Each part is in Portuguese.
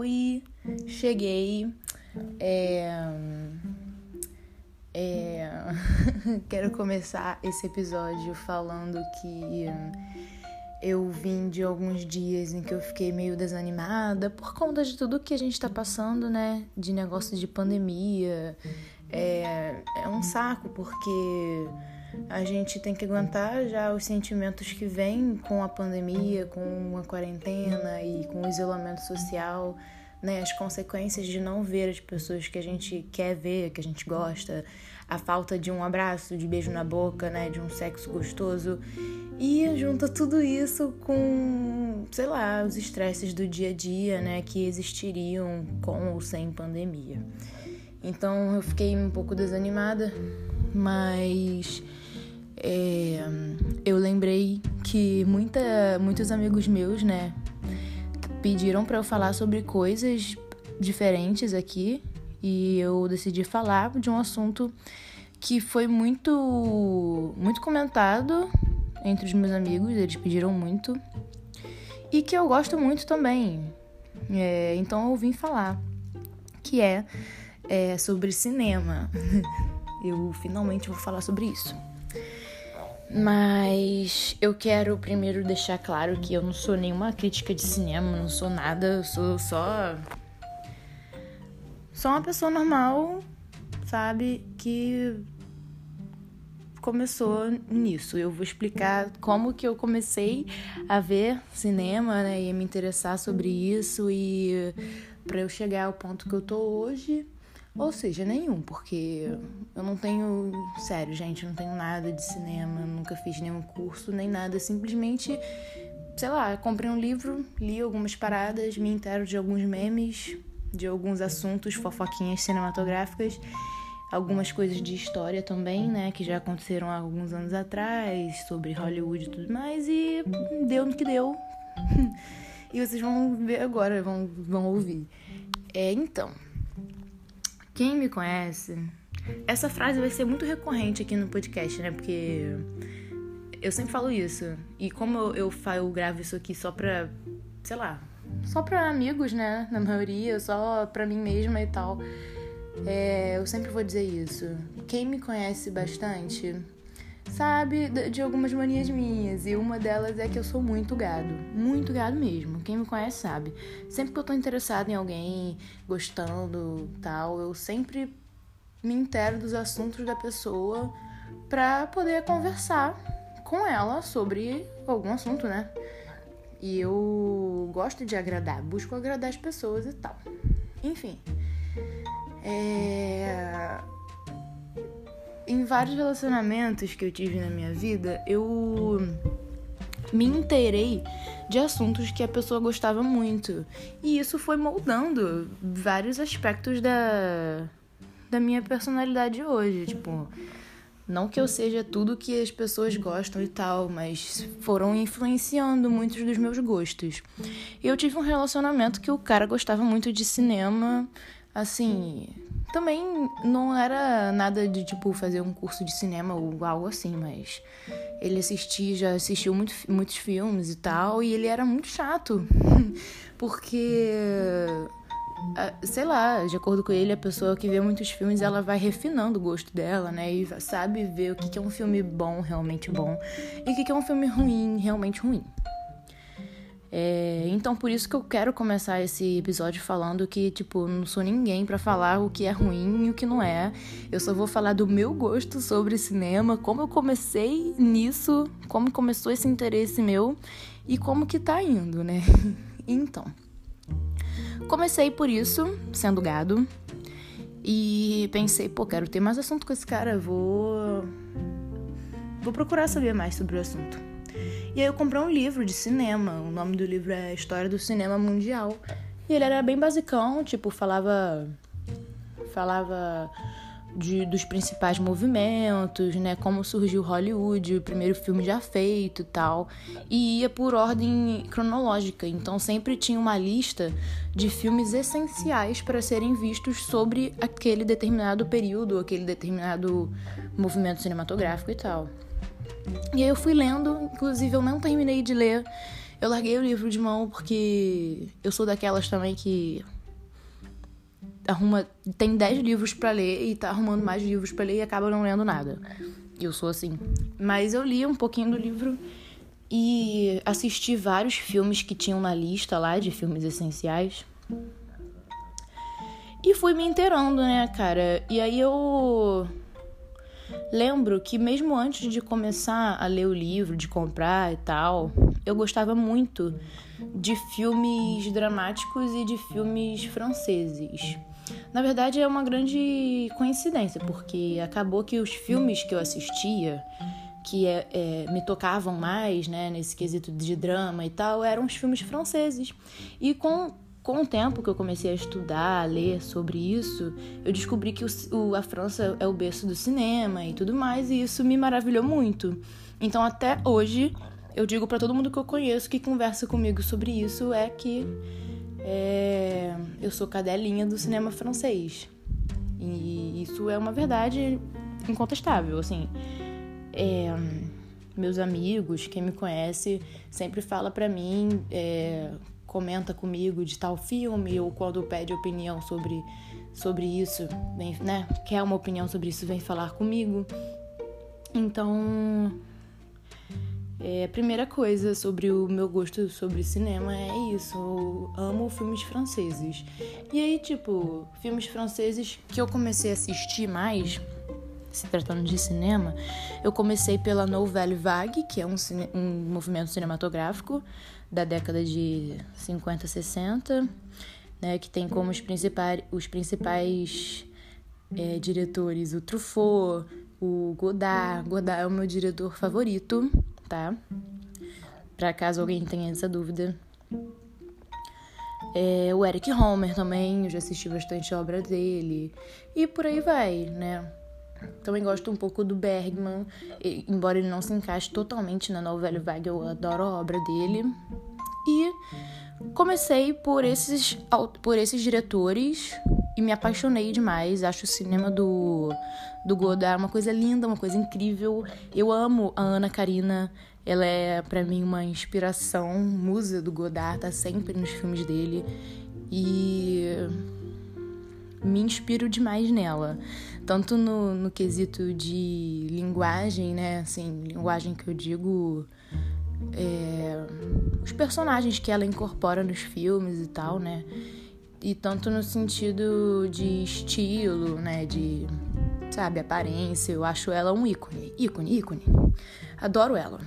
Oi, cheguei. É... É... Quero começar esse episódio falando que eu vim de alguns dias em que eu fiquei meio desanimada por conta de tudo que a gente tá passando, né? De negócio de pandemia. É, é um saco porque a gente tem que aguentar já os sentimentos que vêm com a pandemia, com a quarentena e com o isolamento social, né? As consequências de não ver as pessoas que a gente quer ver, que a gente gosta, a falta de um abraço, de beijo na boca, né? De um sexo gostoso. E junta tudo isso com, sei lá, os estresses do dia a dia, né? Que existiriam com ou sem pandemia. Então eu fiquei um pouco desanimada, mas é, eu lembrei que muita, muitos amigos meus, né, pediram para eu falar sobre coisas diferentes aqui e eu decidi falar de um assunto que foi muito muito comentado entre os meus amigos, eles pediram muito e que eu gosto muito também. É, então eu vim falar que é, é sobre cinema. eu finalmente vou falar sobre isso. Mas eu quero primeiro deixar claro que eu não sou nenhuma crítica de cinema, não sou nada, eu sou só. Só uma pessoa normal, sabe? Que começou nisso. Eu vou explicar como que eu comecei a ver cinema, né? E me interessar sobre isso e para eu chegar ao ponto que eu tô hoje. Ou seja, nenhum, porque eu não tenho. Sério, gente, não tenho nada de cinema, nunca fiz nenhum curso, nem nada. Simplesmente, sei lá, comprei um livro, li algumas paradas, me entero de alguns memes, de alguns assuntos, fofoquinhas cinematográficas, algumas coisas de história também, né, que já aconteceram há alguns anos atrás, sobre Hollywood e tudo mais, e deu no que deu. e vocês vão ver agora, vão, vão ouvir. É, então. Quem me conhece, essa frase vai ser muito recorrente aqui no podcast, né? Porque eu sempre falo isso. E como eu, eu, eu gravo isso aqui só pra, sei lá, só pra amigos, né? Na maioria, só pra mim mesma e tal. É, eu sempre vou dizer isso. Quem me conhece bastante sabe de algumas manias minhas. E uma delas é que eu sou muito gado. Muito gado mesmo. Quem me conhece sabe. Sempre que eu tô interessada em alguém, gostando tal, eu sempre me intero dos assuntos da pessoa pra poder conversar com ela sobre algum assunto, né? E eu gosto de agradar, busco agradar as pessoas e tal. Enfim. É em vários relacionamentos que eu tive na minha vida, eu me inteirei de assuntos que a pessoa gostava muito. E isso foi moldando vários aspectos da, da minha personalidade hoje. Tipo, não que eu seja tudo que as pessoas gostam e tal, mas foram influenciando muitos dos meus gostos. Eu tive um relacionamento que o cara gostava muito de cinema, assim, também não era nada de, tipo, fazer um curso de cinema ou algo assim, mas ele assistia, já assistiu muito, muitos filmes e tal, e ele era muito chato. Porque, sei lá, de acordo com ele, a pessoa que vê muitos filmes, ela vai refinando o gosto dela, né? E sabe ver o que é um filme bom, realmente bom, e o que é um filme ruim, realmente ruim. É, então por isso que eu quero começar esse episódio falando que, tipo, não sou ninguém para falar o que é ruim e o que não é. Eu só vou falar do meu gosto sobre cinema, como eu comecei nisso, como começou esse interesse meu e como que tá indo, né? então, comecei por isso, sendo gado, e pensei, pô, quero ter mais assunto com esse cara, vou vou procurar saber mais sobre o assunto. E aí eu comprei um livro de cinema. O nome do livro é História do Cinema Mundial. E ele era bem basicão, tipo, falava. Falava de, dos principais movimentos, né? Como surgiu Hollywood, o primeiro filme já feito e tal. E ia por ordem cronológica. Então sempre tinha uma lista de filmes essenciais para serem vistos sobre aquele determinado período, aquele determinado movimento cinematográfico e tal. E aí eu fui lendo, inclusive eu não terminei de ler Eu larguei o livro de mão porque eu sou daquelas também que arruma tem 10 livros para ler e tá arrumando mais livros para ler e acaba não lendo nada. Eu sou assim. Mas eu li um pouquinho do livro e assisti vários filmes que tinham na lista lá de filmes essenciais. E fui me inteirando, né, cara? E aí eu lembro que mesmo antes de começar a ler o livro, de comprar e tal, eu gostava muito de filmes dramáticos e de filmes franceses. Na verdade, é uma grande coincidência, porque acabou que os filmes que eu assistia, que é, é, me tocavam mais, né, nesse quesito de drama e tal, eram os filmes franceses. E com, com o tempo que eu comecei a estudar, a ler sobre isso, eu descobri que o, o, a França é o berço do cinema e tudo mais, e isso me maravilhou muito. Então, até hoje, eu digo para todo mundo que eu conheço que conversa comigo sobre isso é que é, eu sou cadelinha do cinema francês. E isso é uma verdade incontestável, assim. É, meus amigos, quem me conhece, sempre fala pra mim, é, comenta comigo de tal filme, ou quando pede opinião sobre, sobre isso, vem, né? Quer uma opinião sobre isso, vem falar comigo. Então, é, a primeira coisa sobre o meu gosto sobre cinema é isso. Eu amo filmes franceses. E aí, tipo, filmes franceses que eu comecei a assistir mais, se tratando de cinema, eu comecei pela Nouvelle Vague, que é um, um movimento cinematográfico da década de 50, 60, né, que tem como os principais, os principais é, diretores o Truffaut, o Godard. Godard é o meu diretor favorito tá? Para caso alguém tenha essa dúvida. É, o Eric Homer também, eu já assisti bastante obra dele. E por aí vai, né? Também gosto um pouco do Bergman, embora ele não se encaixe totalmente na novela vaga, eu adoro a obra dele. E comecei por esses, por esses diretores e me apaixonei demais. Acho o cinema do, do Godard uma coisa linda, uma coisa incrível. Eu amo a Ana Karina. Ela é para mim uma inspiração, musa do Godard, tá sempre nos filmes dele. E me inspiro demais nela. Tanto no, no quesito de linguagem, né? Assim, linguagem que eu digo. É, os personagens que ela incorpora nos filmes e tal, né? E tanto no sentido de estilo, né? De, sabe, aparência. Eu acho ela um ícone. ícone, ícone. Adoro ela.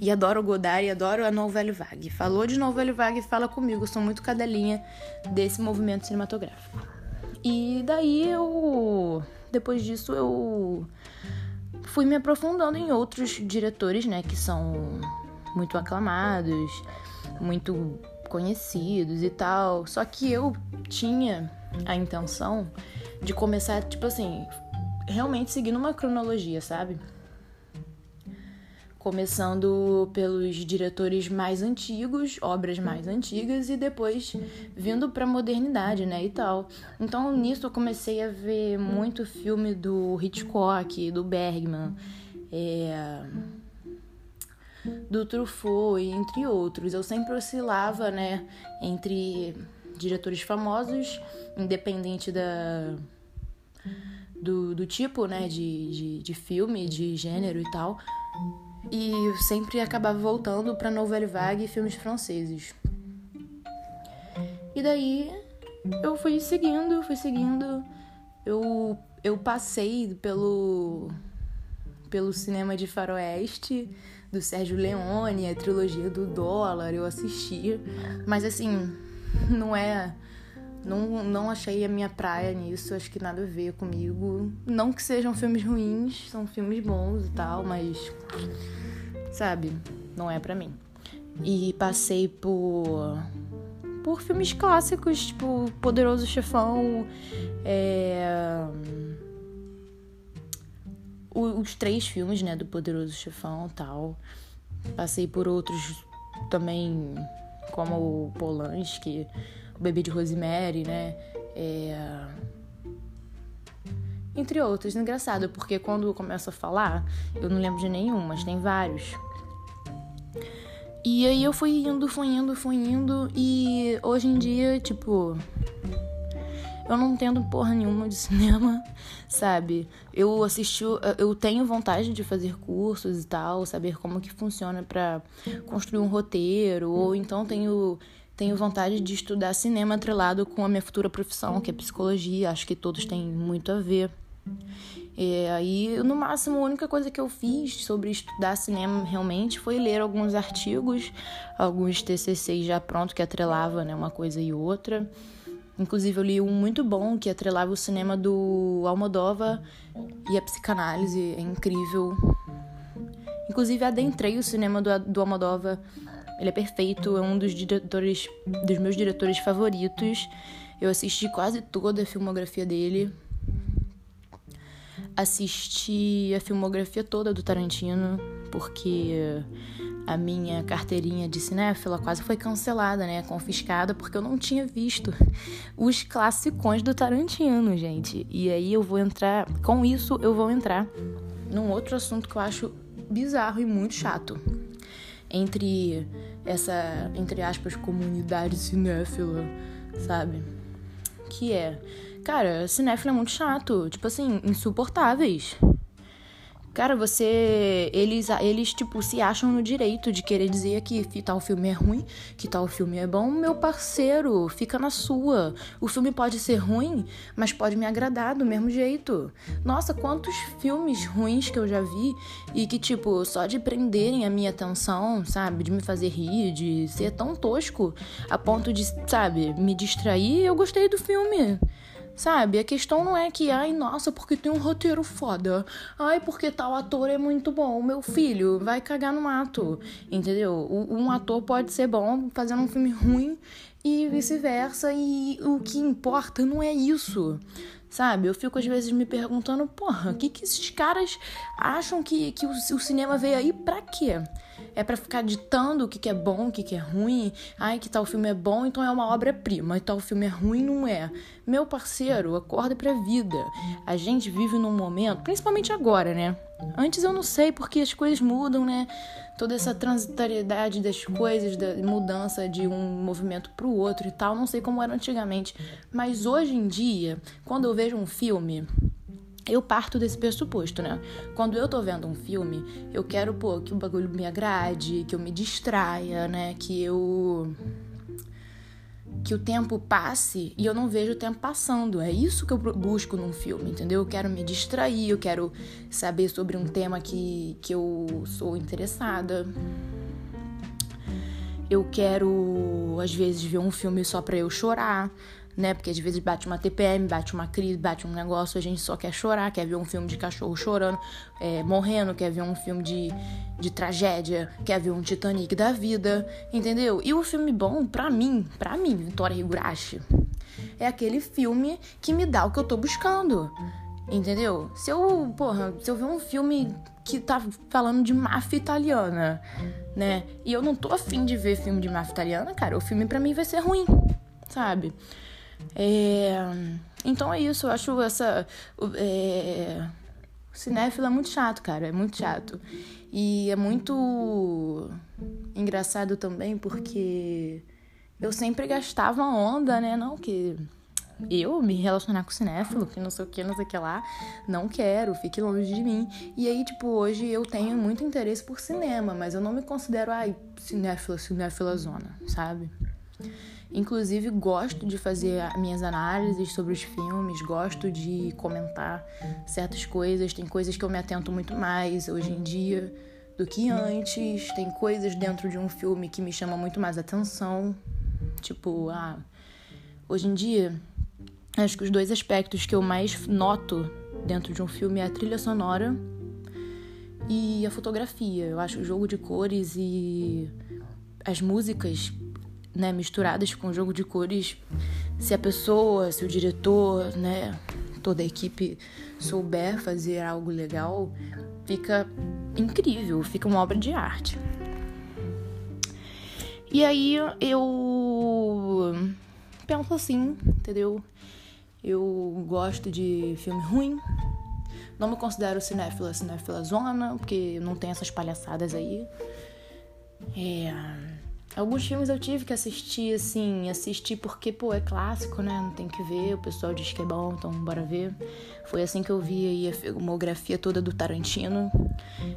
E adoro o Godard e adoro a Nouvelle Vague. Falou de Nouvelle Vague, fala comigo. Eu sou muito cadelinha desse movimento cinematográfico. E daí eu... Depois disso eu fui me aprofundando em outros diretores, né? Que são muito aclamados, muito conhecidos e tal. Só que eu tinha a intenção de começar, tipo assim, realmente seguindo uma cronologia, sabe? Começando pelos diretores mais antigos, obras mais antigas, e depois vindo pra modernidade, né? E tal. Então nisso eu comecei a ver muito filme do Hitchcock, do Bergman. É do Truffaut e entre outros. Eu sempre oscilava, né, entre diretores famosos, independente da do, do tipo, né, de, de, de filme, de gênero e tal. E sempre acabava voltando para Nouvelle Vague e filmes franceses. E daí eu fui seguindo, fui seguindo. Eu, eu passei pelo, pelo cinema de faroeste, do Sérgio Leone, a trilogia do dólar, eu assisti. Mas assim, não é. Não, não achei a minha praia nisso, acho que nada a ver comigo. Não que sejam filmes ruins, são filmes bons e tal, mas. Sabe, não é para mim. E passei por. por filmes clássicos, tipo Poderoso Chefão, é os três filmes, né, do Poderoso Chefão tal. Passei por outros também, como o Polanski, o Bebê de Rosemary, né? É... Entre outros. Engraçado, porque quando eu começo a falar, eu não lembro de nenhum, mas tem vários. E aí eu fui indo, fui indo, fui indo. E hoje em dia, tipo. Eu não entendo porra nenhuma de cinema, sabe? Eu assisti, eu tenho vontade de fazer cursos e tal, saber como que funciona para construir um roteiro, ou então tenho tenho vontade de estudar cinema atrelado com a minha futura profissão, que é psicologia. Acho que todos têm muito a ver. E aí, no máximo, a única coisa que eu fiz sobre estudar cinema realmente foi ler alguns artigos, alguns TCCs já pronto que atrelava né, uma coisa e outra. Inclusive, eu li um muito bom que atrelava o cinema do Almodóvar e a psicanálise. É incrível. Inclusive, adentrei o cinema do, do Almodóvar. Ele é perfeito, é um dos diretores, dos meus diretores favoritos. Eu assisti quase toda a filmografia dele assisti a filmografia toda do Tarantino, porque a minha carteirinha de cinéfila quase foi cancelada, né? Confiscada, porque eu não tinha visto os classicões do Tarantino, gente. E aí eu vou entrar. Com isso, eu vou entrar num outro assunto que eu acho bizarro e muito chato. Entre essa, entre aspas, comunidade cinéfila, sabe? Que é Cara, cinéfilo é muito chato. Tipo assim, insuportáveis. Cara, você. Eles, eles, tipo, se acham no direito de querer dizer que tal filme é ruim, que tal filme é bom. Meu parceiro, fica na sua. O filme pode ser ruim, mas pode me agradar do mesmo jeito. Nossa, quantos filmes ruins que eu já vi e que, tipo, só de prenderem a minha atenção, sabe? De me fazer rir, de ser tão tosco a ponto de, sabe, me distrair, eu gostei do filme. Sabe? A questão não é que, ai, nossa, porque tem um roteiro foda. Ai, porque tal ator é muito bom. Meu filho vai cagar no mato. Entendeu? Um ator pode ser bom fazendo um filme ruim e vice-versa. E o que importa não é isso. Sabe? Eu fico às vezes me perguntando, porra, o que, que esses caras acham que, que o, o cinema veio aí pra quê? É para ficar ditando o que, que é bom, o que, que é ruim. Ai, que tal filme é bom, então é uma obra-prima. E tal filme é ruim, não é. Meu parceiro, acorda pra vida. A gente vive num momento, principalmente agora, né? Antes eu não sei porque as coisas mudam, né? Toda essa transitoriedade das coisas, da mudança de um movimento para o outro e tal, não sei como era antigamente. Mas hoje em dia, quando eu vejo um filme, eu parto desse pressuposto, né? Quando eu tô vendo um filme, eu quero, pô, que o bagulho me agrade, que eu me distraia, né? Que eu que o tempo passe e eu não vejo o tempo passando. É isso que eu busco num filme, entendeu? Eu quero me distrair, eu quero saber sobre um tema que, que eu sou interessada. Eu quero, às vezes, ver um filme só pra eu chorar né? Porque às vezes bate uma TPM, bate uma crise, bate um negócio, a gente só quer chorar, quer ver um filme de cachorro chorando, é, morrendo, quer ver um filme de, de tragédia, quer ver um Titanic da vida, entendeu? E o filme bom, pra mim, pra mim, Vitória Higurashi, é aquele filme que me dá o que eu tô buscando. Entendeu? Se eu, porra, se eu ver um filme que tá falando de máfia italiana, né? E eu não tô afim de ver filme de máfia italiana, cara, o filme para mim vai ser ruim, sabe? É, então é isso, eu acho essa. É, cinéfilo é muito chato, cara, é muito chato. E é muito engraçado também porque eu sempre gastava onda, né? Não que eu me relacionar com cinéfilo, que não sei o que, não sei o que lá, não quero, fique longe de mim. E aí, tipo, hoje eu tenho muito interesse por cinema, mas eu não me considero, ai, cinéfila, cinéfila zona, sabe? Inclusive, gosto de fazer minhas análises sobre os filmes, gosto de comentar certas coisas. Tem coisas que eu me atento muito mais hoje em dia do que antes. Tem coisas dentro de um filme que me chamam muito mais atenção. Tipo, ah, hoje em dia, acho que os dois aspectos que eu mais noto dentro de um filme é a trilha sonora e a fotografia. Eu acho o jogo de cores e as músicas né, misturadas com jogo de cores, se a pessoa, se o diretor, né, toda a equipe souber fazer algo legal, fica incrível, fica uma obra de arte. E aí eu penso assim, entendeu? Eu gosto de filme ruim. Não me considero cinéfila, cinéfila zona, porque não tem essas palhaçadas aí. É alguns filmes eu tive que assistir, assim, assistir porque, pô, é clássico, né? Não tem que ver, o pessoal diz que é bom, então bora ver. Foi assim que eu vi aí a filmografia toda do Tarantino.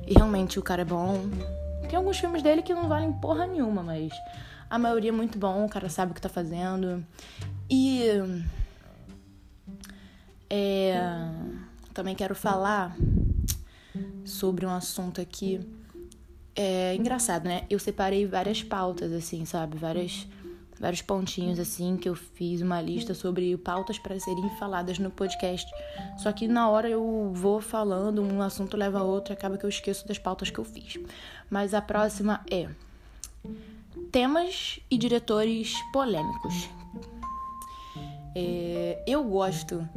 E realmente o cara é bom. Tem alguns filmes dele que não valem porra nenhuma, mas a maioria é muito bom, o cara sabe o que tá fazendo. E. É, também quero falar sobre um assunto aqui. É engraçado, né? Eu separei várias pautas, assim, sabe? Várias, vários pontinhos, assim, que eu fiz uma lista sobre pautas para serem faladas no podcast. Só que na hora eu vou falando, um assunto leva a outro, acaba que eu esqueço das pautas que eu fiz. Mas a próxima é temas e diretores polêmicos. É, eu gosto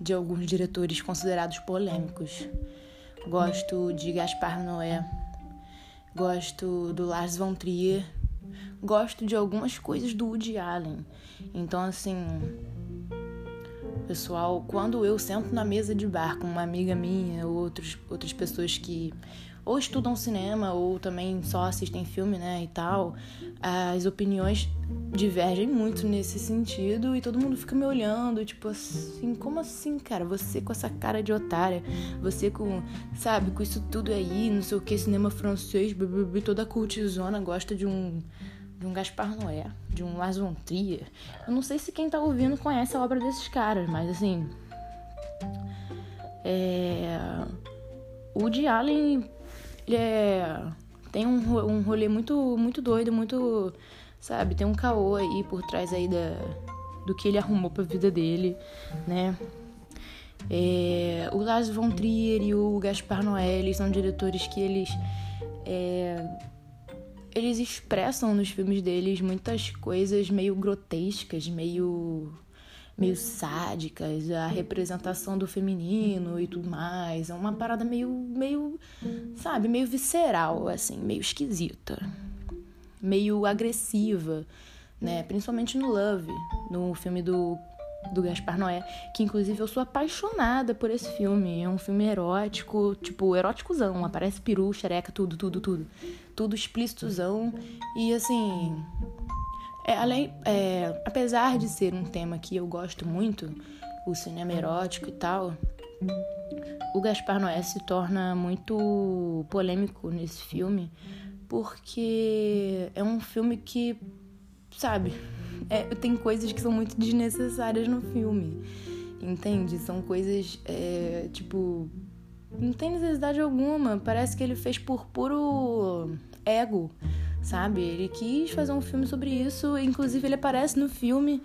de alguns diretores considerados polêmicos. Gosto de Gaspar Noé, gosto do Lars von Trier, gosto de algumas coisas do Woody Allen. Então, assim, pessoal, quando eu sento na mesa de bar com uma amiga minha ou outros, outras pessoas que ou estudam cinema ou também só assistem filme, né, e tal, as opiniões divergem muito nesse sentido e todo mundo fica me olhando, tipo assim, como assim, cara? Você com essa cara de otária, você com, sabe, com isso tudo aí, não sei o que, cinema francês, blá, toda a cultizona gosta de um de um Gaspar Noé, de um Lars von Trier. Eu não sei se quem tá ouvindo conhece a obra desses caras, mas assim, é... O de Allen é, tem um, um rolê muito, muito doido, muito. Sabe? Tem um caô aí por trás aí da, do que ele arrumou pra vida dele, né? É, o Lars von Trier e o Gaspar Noé, são diretores que eles. É, eles expressam nos filmes deles muitas coisas meio grotescas, meio meio sádicas, a representação do feminino e tudo mais. É uma parada meio, meio, sabe, meio visceral, assim, meio esquisita, meio agressiva, né? Principalmente no Love, no filme do do Gaspar Noé, que inclusive eu sou apaixonada por esse filme. É um filme erótico, tipo, eróticozão. Aparece peru, xereca, tudo, tudo, tudo. Tudo explícitozão. E assim, é, além, é, apesar de ser um tema que eu gosto muito, o cinema erótico e tal, o Gaspar Noé se torna muito polêmico nesse filme, porque é um filme que, sabe, é, tem coisas que são muito desnecessárias no filme, entende? São coisas, é, tipo, não tem necessidade alguma, parece que ele fez por puro ego sabe? Ele quis fazer um filme sobre isso, inclusive ele aparece no filme,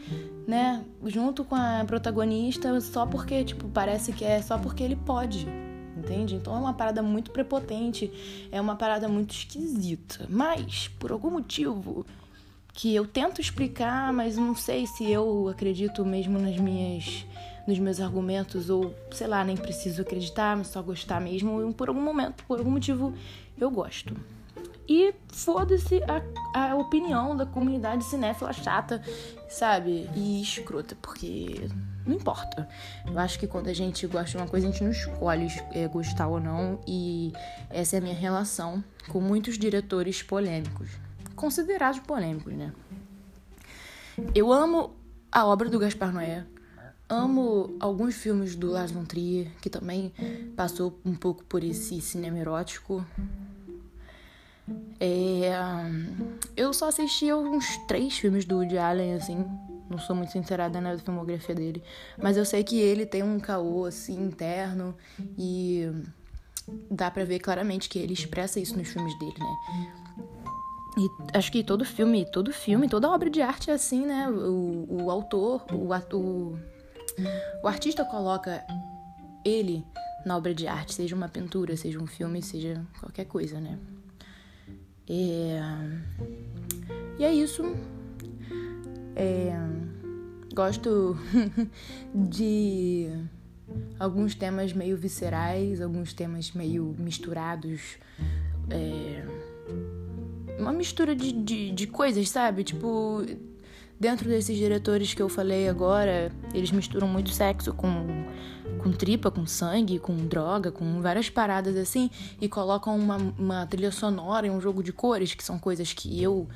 né, junto com a protagonista, só porque, tipo, parece que é só porque ele pode. Entende? Então é uma parada muito prepotente, é uma parada muito esquisita. Mas, por algum motivo que eu tento explicar, mas não sei se eu acredito mesmo nas minhas nos meus argumentos ou sei lá, nem preciso acreditar, só gostar mesmo, por algum momento, por algum motivo eu gosto. E foda-se a, a opinião da comunidade cinéfila chata, sabe? E escrota, porque não importa. Eu acho que quando a gente gosta de uma coisa, a gente não escolhe é, gostar ou não. E essa é a minha relação com muitos diretores polêmicos. Considerados polêmicos, né? Eu amo a obra do Gaspar Noé. Amo alguns filmes do Lars von Trier, que também passou um pouco por esse cinema erótico. É, eu só assisti uns três filmes do Woody Allen, assim. Não sou muito sincerada na filmografia dele. Mas eu sei que ele tem um caô, assim, interno. E dá pra ver claramente que ele expressa isso nos filmes dele, né? E acho que todo filme, todo filme, toda obra de arte é assim, né? O, o autor, o ator, o artista coloca ele na obra de arte, seja uma pintura, seja um filme, seja qualquer coisa, né? É... E é isso. É... Gosto de alguns temas meio viscerais, alguns temas meio misturados. É... Uma mistura de, de, de coisas, sabe? Tipo, dentro desses diretores que eu falei agora, eles misturam muito sexo com com tripa, com sangue, com droga, com várias paradas assim, e colocam uma, uma trilha sonora e um jogo de cores, que são coisas que eu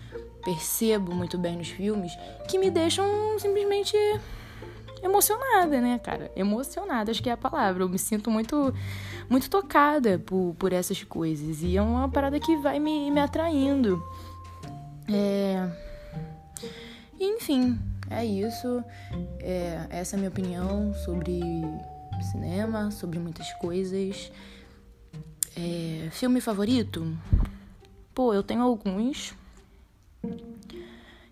percebo muito bem nos filmes que me deixam simplesmente emocionada, né, cara? Emocionada, acho que é a palavra. Eu me sinto muito, muito tocada por, por essas coisas. E é uma parada que vai me, me atraindo. É... Enfim, é isso. É, essa é a minha opinião sobre cinema, sobre muitas coisas. É, filme favorito? Pô, eu tenho alguns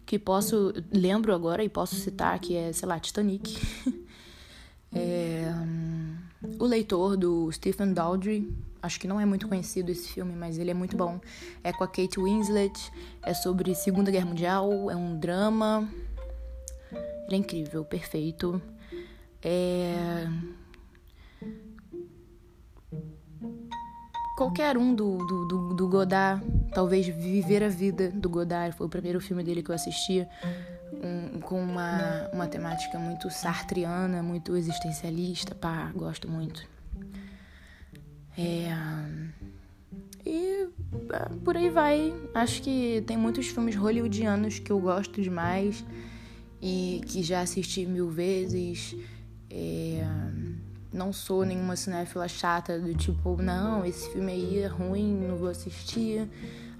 que posso lembro agora e posso citar que é sei lá Titanic. É, o leitor do Stephen Daldry. Acho que não é muito conhecido esse filme mas ele é muito bom. É com a Kate Winslet. É sobre Segunda Guerra Mundial. É um drama. Ele é incrível perfeito. É qualquer um do, do, do, do, Godard, talvez Viver a Vida do Godard, foi o primeiro filme dele que eu assistia, um, com uma, uma temática muito sartriana, muito existencialista, pá, gosto muito. É, e é, por aí vai. Acho que tem muitos filmes hollywoodianos que eu gosto demais e que já assisti mil vezes. É, não sou nenhuma cinéfila chata do tipo, não, esse filme aí é ruim, não vou assistir.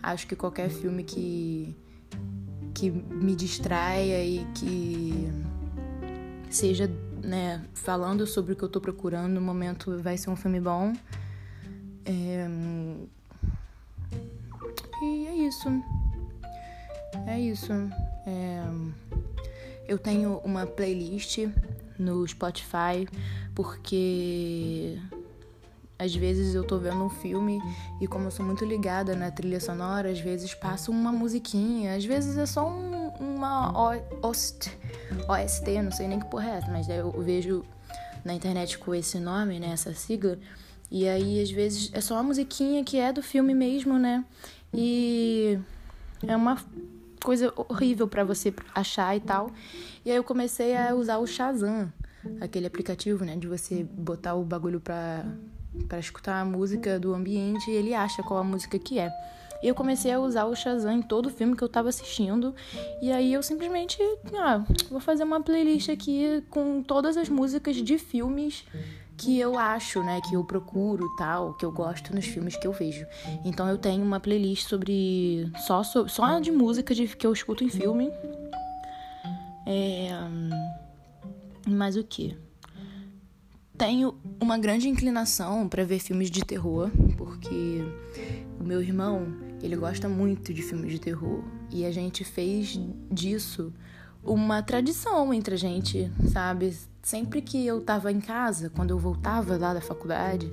Acho que qualquer filme que que me distraia e que seja, né, falando sobre o que eu tô procurando no momento vai ser um filme bom. É... E é isso. É isso. É... Eu tenho uma playlist no Spotify porque às vezes eu tô vendo um filme e como eu sou muito ligada na trilha sonora, às vezes passa uma musiquinha, às vezes é só um, uma OST, OST, não sei nem que porra é mas eu vejo na internet com esse nome, né, essa sigla, e aí às vezes é só uma musiquinha que é do filme mesmo, né? E é uma coisa horrível para você achar e tal. E aí eu comecei a usar o Shazam aquele aplicativo, né, de você botar o bagulho pra, pra escutar a música do ambiente e ele acha qual a música que é. E eu comecei a usar o Shazam em todo filme que eu tava assistindo. E aí eu simplesmente, ah, vou fazer uma playlist aqui com todas as músicas de filmes que eu acho, né, que eu procuro, tal, que eu gosto nos filmes que eu vejo. Então eu tenho uma playlist sobre só só de música de que eu escuto em filme. É, mas o que? Tenho uma grande inclinação para ver filmes de terror, porque o meu irmão, ele gosta muito de filmes de terror e a gente fez disso uma tradição entre a gente, sabe? Sempre que eu tava em casa, quando eu voltava lá da faculdade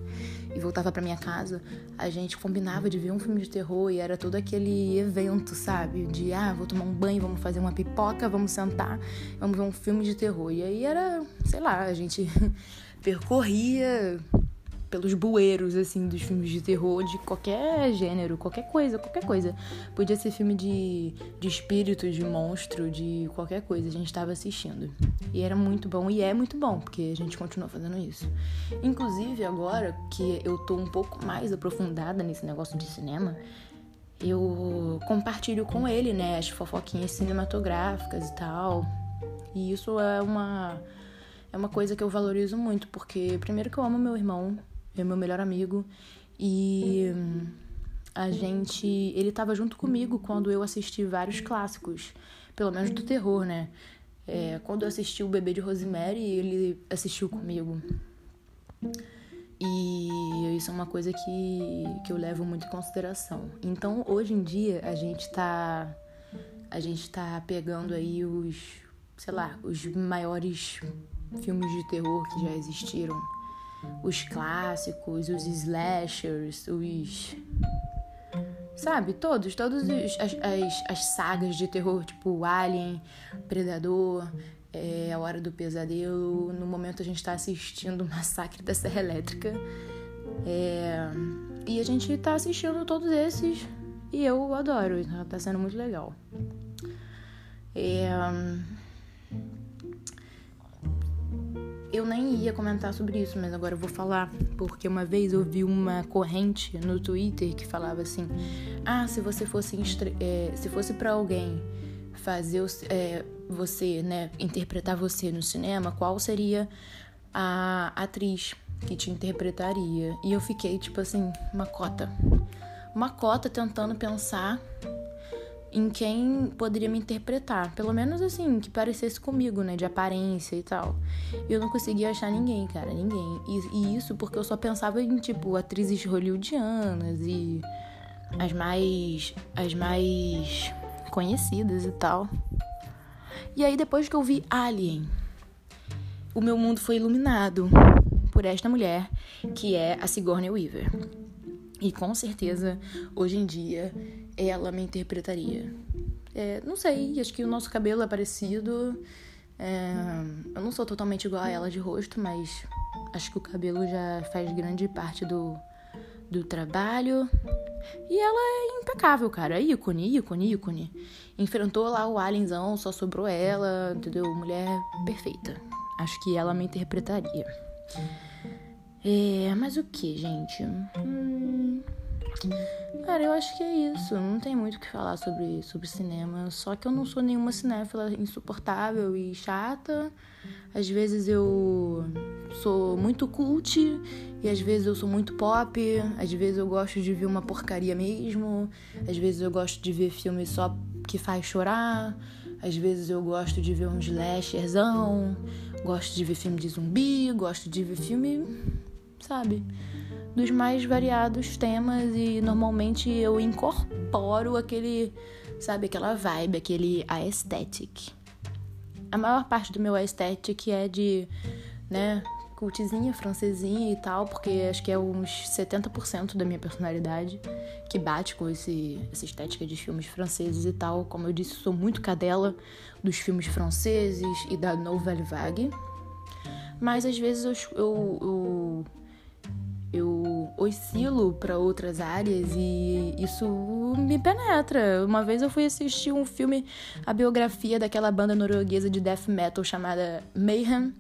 e voltava para minha casa, a gente combinava de ver um filme de terror e era todo aquele evento, sabe? De ah, vou tomar um banho, vamos fazer uma pipoca, vamos sentar, vamos ver um filme de terror. E aí era, sei lá, a gente percorria pelos bueiros, assim, dos filmes de terror de qualquer gênero, qualquer coisa, qualquer coisa. Podia ser filme de, de espírito, de monstro, de qualquer coisa, a gente estava assistindo. E era muito bom, e é muito bom, porque a gente continua fazendo isso. Inclusive, agora que eu tô um pouco mais aprofundada nesse negócio de cinema, eu compartilho com ele, né, as fofoquinhas cinematográficas e tal. E isso é uma é uma coisa que eu valorizo muito, porque primeiro que eu amo meu irmão, é meu melhor amigo. E a gente. Ele tava junto comigo quando eu assisti vários clássicos, pelo menos do terror, né? É, quando eu assisti O Bebê de Rosemary, ele assistiu comigo. E isso é uma coisa que, que eu levo muito em consideração. Então, hoje em dia, a gente tá. A gente tá pegando aí os. sei lá, os maiores filmes de terror que já existiram os clássicos, os slashers, os. Sabe, todos, os, as, as, as, sagas de terror, tipo Alien, Predador, é, A Hora do Pesadelo. No momento a gente tá assistindo o Massacre da Serra Elétrica. É, e a gente tá assistindo todos esses e eu adoro, tá sendo muito legal. É, eu nem ia comentar sobre isso, mas agora eu vou falar, porque uma vez eu vi uma corrente no Twitter que falava assim: ah, se você fosse é, se fosse para alguém fazer é, você, né, interpretar você no cinema, qual seria a atriz que te interpretaria? E eu fiquei tipo assim, uma cota, uma cota tentando pensar em quem poderia me interpretar. Pelo menos assim, que parecesse comigo, né? De aparência e tal. E eu não conseguia achar ninguém, cara, ninguém. E, e, isso porque eu só pensava em, tipo, atrizes hollywoodianas e as mais. as mais conhecidas e tal. E aí, depois que eu vi Alien, o meu mundo foi iluminado por esta mulher, que é a Sigourney Weaver. E com certeza, hoje em dia, ela me interpretaria. É, não sei, acho que o nosso cabelo é parecido. É, eu não sou totalmente igual a ela de rosto, mas acho que o cabelo já faz grande parte do, do trabalho. E ela é impecável, cara. ícone, ícone, ícone. Enfrentou lá o alienzão, só sobrou ela, entendeu? Mulher perfeita. Acho que ela me interpretaria. É, mas o que, gente? Hum... Cara, eu acho que é isso. Não tem muito o que falar sobre, sobre cinema. Só que eu não sou nenhuma cinéfila insuportável e chata. Às vezes eu sou muito cult e às vezes eu sou muito pop. Às vezes eu gosto de ver uma porcaria mesmo. Às vezes eu gosto de ver filme só que faz chorar. Às vezes eu gosto de ver um slasherzão. Gosto de ver filme de zumbi. Gosto de ver filme. Sabe? Dos mais variados temas e normalmente eu incorporo aquele, sabe, aquela vibe, aquele aesthetic. A maior parte do meu aesthetic é de, né, cultizinha, francesinha e tal, porque acho que é uns 70% da minha personalidade que bate com esse, essa estética de filmes franceses e tal. Como eu disse, sou muito cadela dos filmes franceses e da Nouvelle Vague. Mas às vezes eu, eu, eu eu oscilo para outras áreas e isso me penetra. Uma vez eu fui assistir um filme, a biografia daquela banda norueguesa de death metal chamada Mayhem.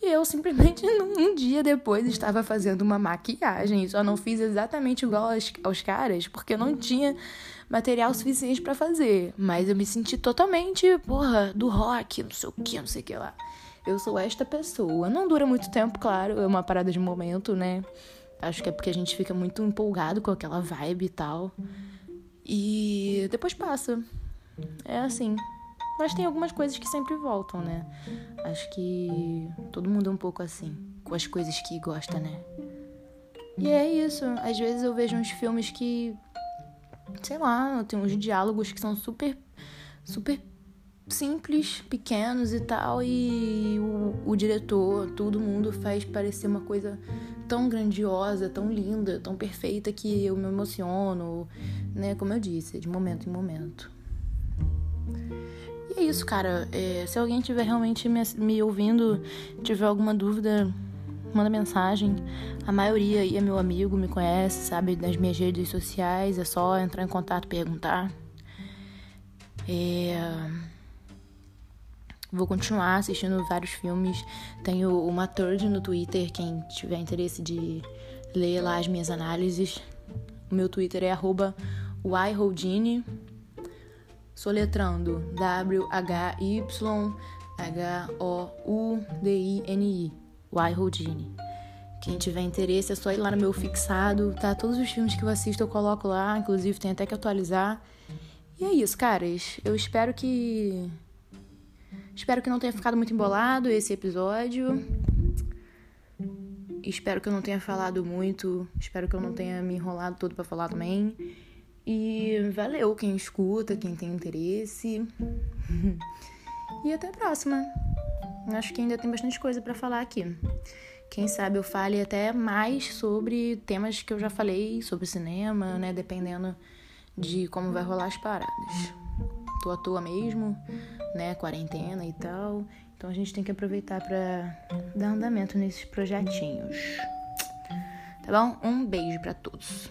E eu simplesmente, um dia depois, estava fazendo uma maquiagem. Só não fiz exatamente igual aos, aos caras, porque não tinha material suficiente para fazer. Mas eu me senti totalmente, porra, do rock, não sei o que, não sei o que lá. Eu sou esta pessoa. Não dura muito tempo, claro, é uma parada de momento, né? Acho que é porque a gente fica muito empolgado com aquela vibe e tal. E depois passa. É assim. Mas tem algumas coisas que sempre voltam, né? Acho que todo mundo é um pouco assim, com as coisas que gosta, né? E é isso. Às vezes eu vejo uns filmes que. Sei lá, tem uns diálogos que são super. super simples, pequenos e tal, e o, o diretor, todo mundo faz parecer uma coisa tão grandiosa, tão linda, tão perfeita que eu me emociono, né? Como eu disse, de momento em momento. E é isso, cara. É, se alguém tiver realmente me, me ouvindo, tiver alguma dúvida, manda mensagem. A maioria aí é meu amigo, me conhece, sabe, das minhas redes sociais. É só entrar em contato, perguntar. É... Vou continuar assistindo vários filmes. Tenho uma third no Twitter, quem tiver interesse de ler lá as minhas análises. O meu Twitter é arroba yhoudini, soletrando W-H-Y-H-O-U-D-I-N-I, yhoudini. Quem tiver interesse é só ir lá no meu fixado, tá? Todos os filmes que eu assisto eu coloco lá, inclusive tem até que atualizar. E é isso, caras. Eu espero que Espero que não tenha ficado muito embolado esse episódio. Espero que eu não tenha falado muito. Espero que eu não tenha me enrolado todo para falar também. E valeu quem escuta, quem tem interesse. e até a próxima. Acho que ainda tem bastante coisa para falar aqui. Quem sabe eu fale até mais sobre temas que eu já falei, sobre cinema, né? Dependendo de como vai rolar as paradas. Tô à toa mesmo né, quarentena e tal. Então a gente tem que aproveitar para dar andamento nesses projetinhos. Tá bom? Um beijo para todos.